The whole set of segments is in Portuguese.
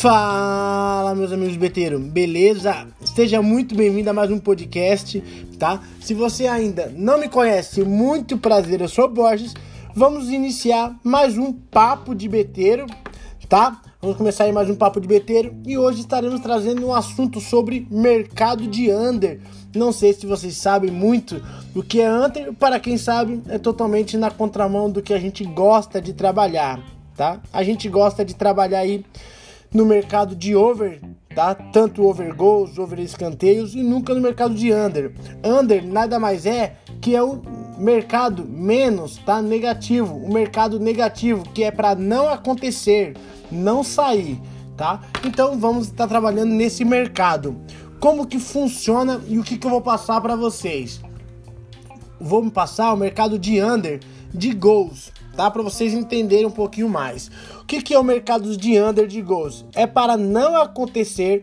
Fala, meus amigos beteiros, beleza? Seja muito bem-vindo a mais um podcast, tá? Se você ainda não me conhece, muito prazer, eu sou Borges. Vamos iniciar mais um papo de beteiro, tá? Vamos começar aí mais um papo de beteiro e hoje estaremos trazendo um assunto sobre mercado de under. Não sei se vocês sabem muito o que é under, para quem sabe, é totalmente na contramão do que a gente gosta de trabalhar, tá? A gente gosta de trabalhar aí no mercado de over, tá? Tanto over goals, over escanteios e nunca no mercado de under. Under nada mais é que é o mercado menos, tá? Negativo, o mercado negativo que é para não acontecer, não sair, tá? Então vamos estar trabalhando nesse mercado. Como que funciona e o que, que eu vou passar para vocês? Vou passar o mercado de under de gols, tá? Para vocês entenderem um pouquinho mais. O que, que é o mercado de under de gols? É para não acontecer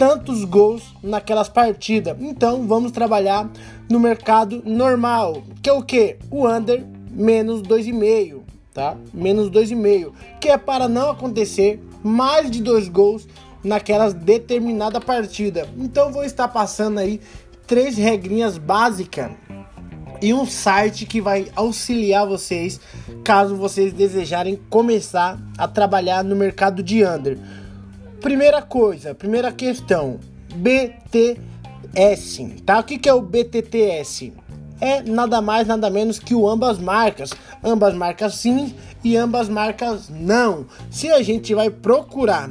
tantos gols naquelas partidas. Então vamos trabalhar no mercado normal, que é o que? O under menos 2,5, tá? Menos 2,5, que é para não acontecer mais de dois gols naquelas determinada partida. Então vou estar passando aí três regrinhas básicas e um site que vai auxiliar vocês caso vocês desejarem começar a trabalhar no mercado de under. Primeira coisa, primeira questão, BTS, tá? O que, que é o BTTS? É nada mais, nada menos que o ambas marcas. Ambas marcas sim e ambas marcas não. Se a gente vai procurar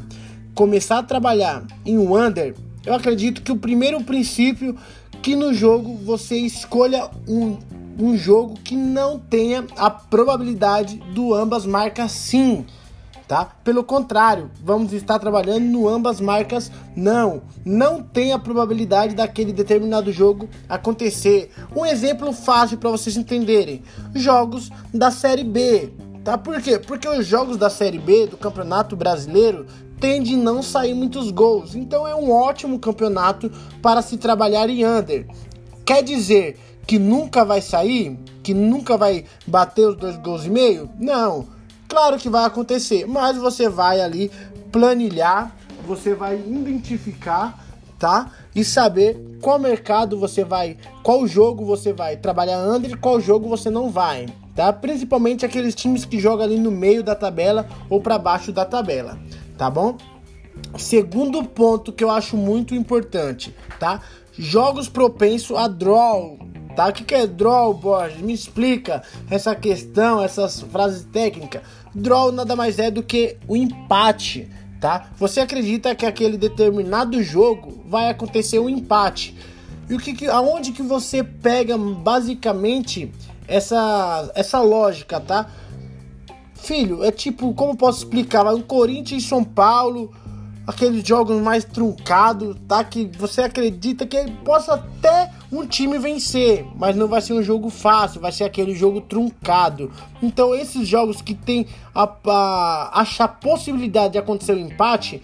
começar a trabalhar em um under, eu acredito que o primeiro princípio que no jogo você escolha um, um jogo que não tenha a probabilidade do ambas marcas sim. Tá? Pelo contrário, vamos estar trabalhando no ambas marcas não. Não tem a probabilidade daquele determinado jogo acontecer. Um exemplo fácil para vocês entenderem: jogos da Série B. Tá? Por quê? Porque os jogos da Série B do Campeonato Brasileiro tende a não sair muitos gols. Então é um ótimo campeonato para se trabalhar em under. Quer dizer que nunca vai sair? Que nunca vai bater os dois gols e meio? Não. Claro que vai acontecer, mas você vai ali planilhar, você vai identificar, tá? E saber qual mercado você vai, qual jogo você vai trabalhar under e qual jogo você não vai, tá? Principalmente aqueles times que jogam ali no meio da tabela ou para baixo da tabela tá bom? Segundo ponto que eu acho muito importante, tá? Jogos propensos a draw, tá? O que, é draw, Borges? Me explica essa questão, essas frases técnicas. Draw nada mais é do que o empate, tá? Você acredita que aquele determinado jogo vai acontecer um empate. E o que, que aonde que você pega basicamente essa essa lógica, tá? Filho, é tipo, como posso explicar? Um Corinthians e São Paulo, aqueles jogos mais truncados, tá? Que você acredita que possa até um time vencer, mas não vai ser um jogo fácil, vai ser aquele jogo truncado. Então, esses jogos que tem a, a possibilidade de acontecer um empate,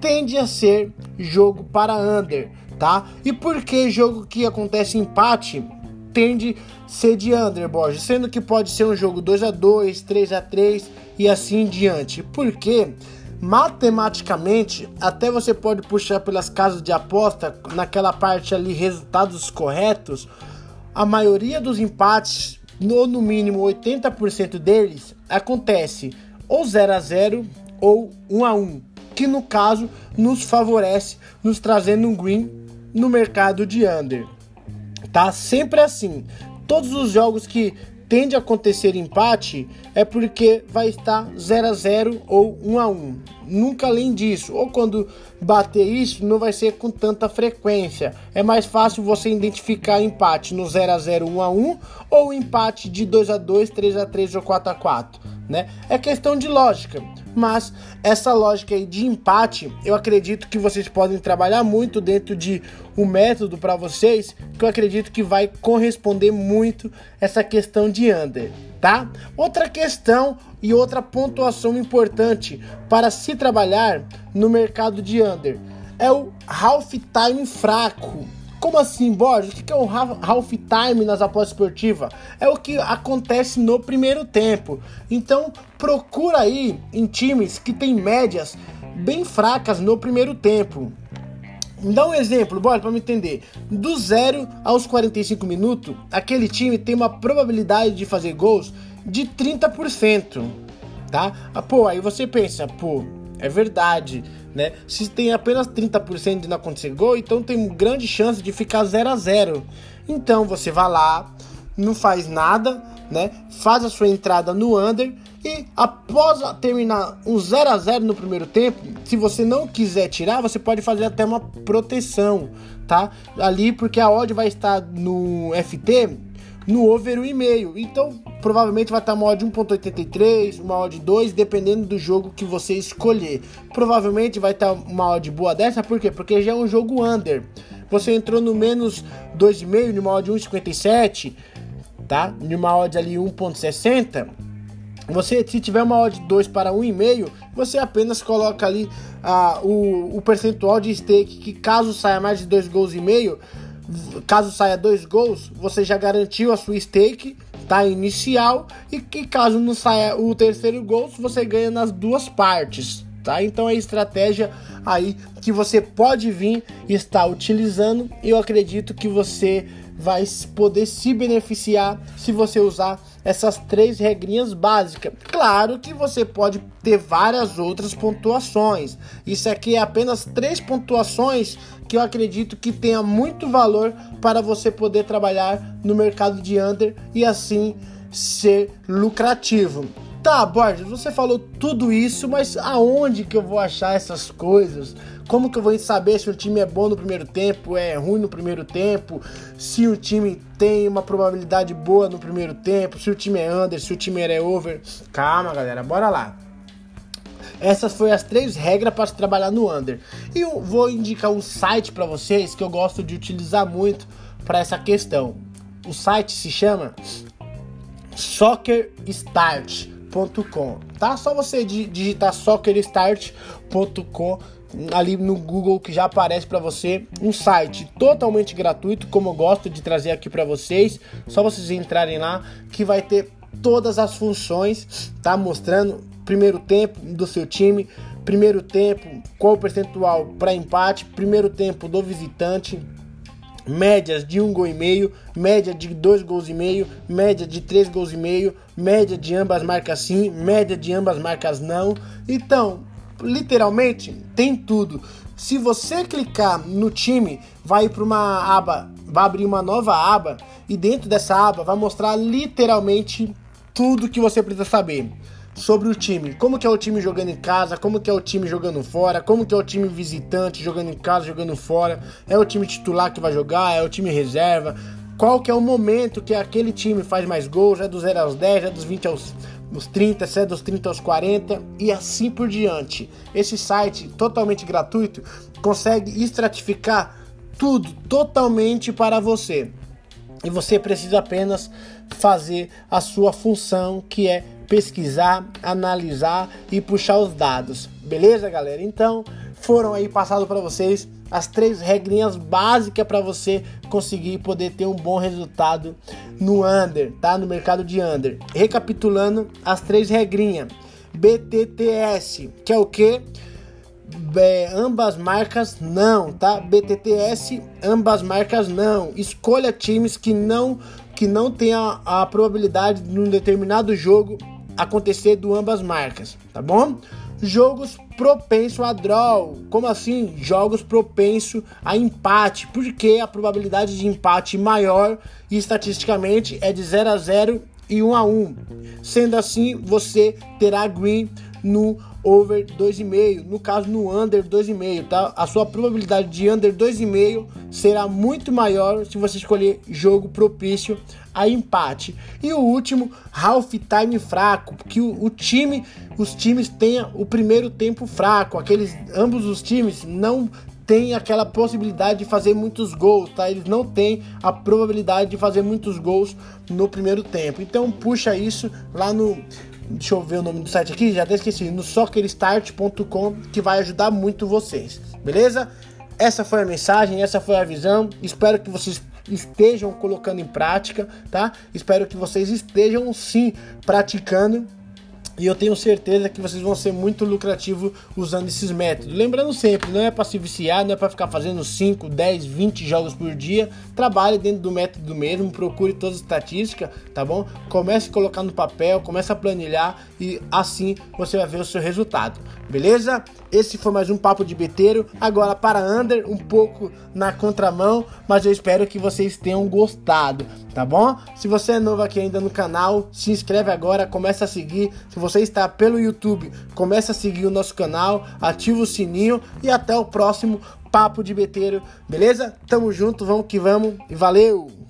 tende a ser jogo para under, tá? E por que jogo que acontece empate? tende ser de under, Borges, sendo que pode ser um jogo 2 a 2 3 a 3 e assim diante. Porque matematicamente, até você pode puxar pelas casas de aposta, naquela parte ali, resultados corretos, a maioria dos empates, no, no mínimo 80% deles, acontece ou 0 a 0 ou 1 a 1 que no caso nos favorece, nos trazendo um green no mercado de under tá? Sempre assim. Todos os jogos que tende a acontecer empate é porque vai estar 0 a 0 ou 1 a 1. Nunca além disso. Ou quando bater isso, não vai ser com tanta frequência. É mais fácil você identificar empate no 0 a 0, 1 a 1 ou empate de 2 a 2, 3 a 3 ou 4 a 4, né? É questão de lógica. Mas essa lógica aí de empate, eu acredito que vocês podem trabalhar muito dentro de um método para vocês, que eu acredito que vai corresponder muito essa questão de under, tá? Outra questão e outra pontuação importante para se trabalhar no mercado de under é o half time fraco. Como assim, Borges? O que é o half time nas apostas esportivas? É o que acontece no primeiro tempo. Então, procura aí em times que tem médias bem fracas no primeiro tempo. Dá um exemplo, bora, para me entender. Do 0 aos 45 minutos, aquele time tem uma probabilidade de fazer gols de 30%, tá? Ah, pô, aí você pensa, pô, é verdade, né? Se tem apenas 30% de não acontecer gol, então tem grande chance de ficar 0 a 0. Então você vai lá, não faz nada, né? Faz a sua entrada no under e após terminar um 0 a 0 no primeiro tempo, se você não quiser tirar, você pode fazer até uma proteção, tá? Ali porque a odd vai estar no FT no over 1,5. Então, provavelmente vai estar uma odd 1.83, uma odd 2, dependendo do jogo que você escolher. Provavelmente vai estar uma odd boa dessa, por quê? Porque já é um jogo under. Você entrou no menos 2,5, numa odd 1,57, tá? Numa odd ali 1.60 você, se tiver uma odd 2 para 1,5, você apenas coloca ali ah, o, o percentual de stake que caso saia mais de 2 gols e meio, caso saia 2 gols, você já garantiu a sua stake, tá? Inicial, e que caso não saia o terceiro gol, você ganha nas duas partes, tá? Então é estratégia aí que você pode vir e estar utilizando, eu acredito que você vai poder se beneficiar se você usar essas três regrinhas básicas. Claro que você pode ter várias outras pontuações. Isso aqui é apenas três pontuações que eu acredito que tenha muito valor para você poder trabalhar no mercado de under e assim ser lucrativo. Tá, Borges, você falou tudo isso, mas aonde que eu vou achar essas coisas? Como que eu vou saber se o time é bom no primeiro tempo, é ruim no primeiro tempo, se o time tem uma probabilidade boa no primeiro tempo, se o time é under, se o time é over? Calma, galera, bora lá. Essas foram as três regras para se trabalhar no under. E eu vou indicar um site para vocês que eu gosto de utilizar muito para essa questão. O site se chama Soccer Start soccerstart.com, tá? Só você digitar soccerstart.com ali no Google que já aparece para você um site totalmente gratuito, como eu gosto de trazer aqui para vocês. Só vocês entrarem lá que vai ter todas as funções, tá? Mostrando primeiro tempo do seu time, primeiro tempo, qual o percentual para empate, primeiro tempo do visitante, médias de um gol e meio, média de dois gols e meio, média de três gols e meio, média de ambas marcas sim, média de ambas marcas não. Então, literalmente tem tudo. Se você clicar no time, vai para uma aba, vai abrir uma nova aba e dentro dessa aba vai mostrar literalmente tudo que você precisa saber sobre o time. Como que é o time jogando em casa, como que é o time jogando fora, como que é o time visitante jogando em casa, jogando fora. É o time titular que vai jogar, é o time reserva. Qual que é o momento que aquele time faz mais gols, é dos 0 aos 10, é dos 20 aos dos 30, se é dos 30 aos 40 e assim por diante. Esse site totalmente gratuito consegue estratificar tudo totalmente para você. E você precisa apenas fazer a sua função, que é pesquisar, analisar e puxar os dados. Beleza, galera? Então, foram aí passado para vocês as três regrinhas básicas para você conseguir poder ter um bom resultado no under, tá? No mercado de under. Recapitulando as três regrinhas. BTTS, que é o que? É, ambas marcas não, tá? BTTS, ambas marcas não. Escolha times que não que não tenha a probabilidade de um determinado jogo acontecer do ambas marcas, tá bom? Jogos propenso a draw. Como assim? Jogos propenso a empate, porque a probabilidade de empate maior estatisticamente é de 0 a 0 e 1 a 1. Sendo assim, você terá green no over 2,5, no caso no under 2,5, tá? A sua probabilidade de under 2,5 será muito maior se você escolher jogo propício a empate. E o último, half time fraco, que o, o time, os times tenham o primeiro tempo fraco, aqueles ambos os times não tem aquela possibilidade de fazer muitos gols, tá? Eles não têm a probabilidade de fazer muitos gols no primeiro tempo. Então puxa isso lá no deixa eu ver o nome do site aqui, já até esqueci, no soccerstart.com, que vai ajudar muito vocês, beleza? essa foi a mensagem, essa foi a visão. Espero que vocês estejam colocando em prática, tá? Espero que vocês estejam sim praticando e eu tenho certeza que vocês vão ser muito lucrativos usando esses métodos. Lembrando sempre, não é para se viciar, não é para ficar fazendo 5, 10, 20 jogos por dia. Trabalhe dentro do método mesmo, procure todas as estatísticas, tá bom? Comece a colocar no papel, comece a planilhar e assim você vai ver o seu resultado. Beleza? Esse foi mais um papo de beteiro. Agora para under, um pouco na contramão, mas eu espero que vocês tenham gostado, tá bom? Se você é novo aqui ainda no canal, se inscreve agora, começa a seguir. Se você está pelo YouTube, começa a seguir o nosso canal, ativa o sininho e até o próximo papo de beteiro, beleza? Tamo junto, vamos que vamos e valeu!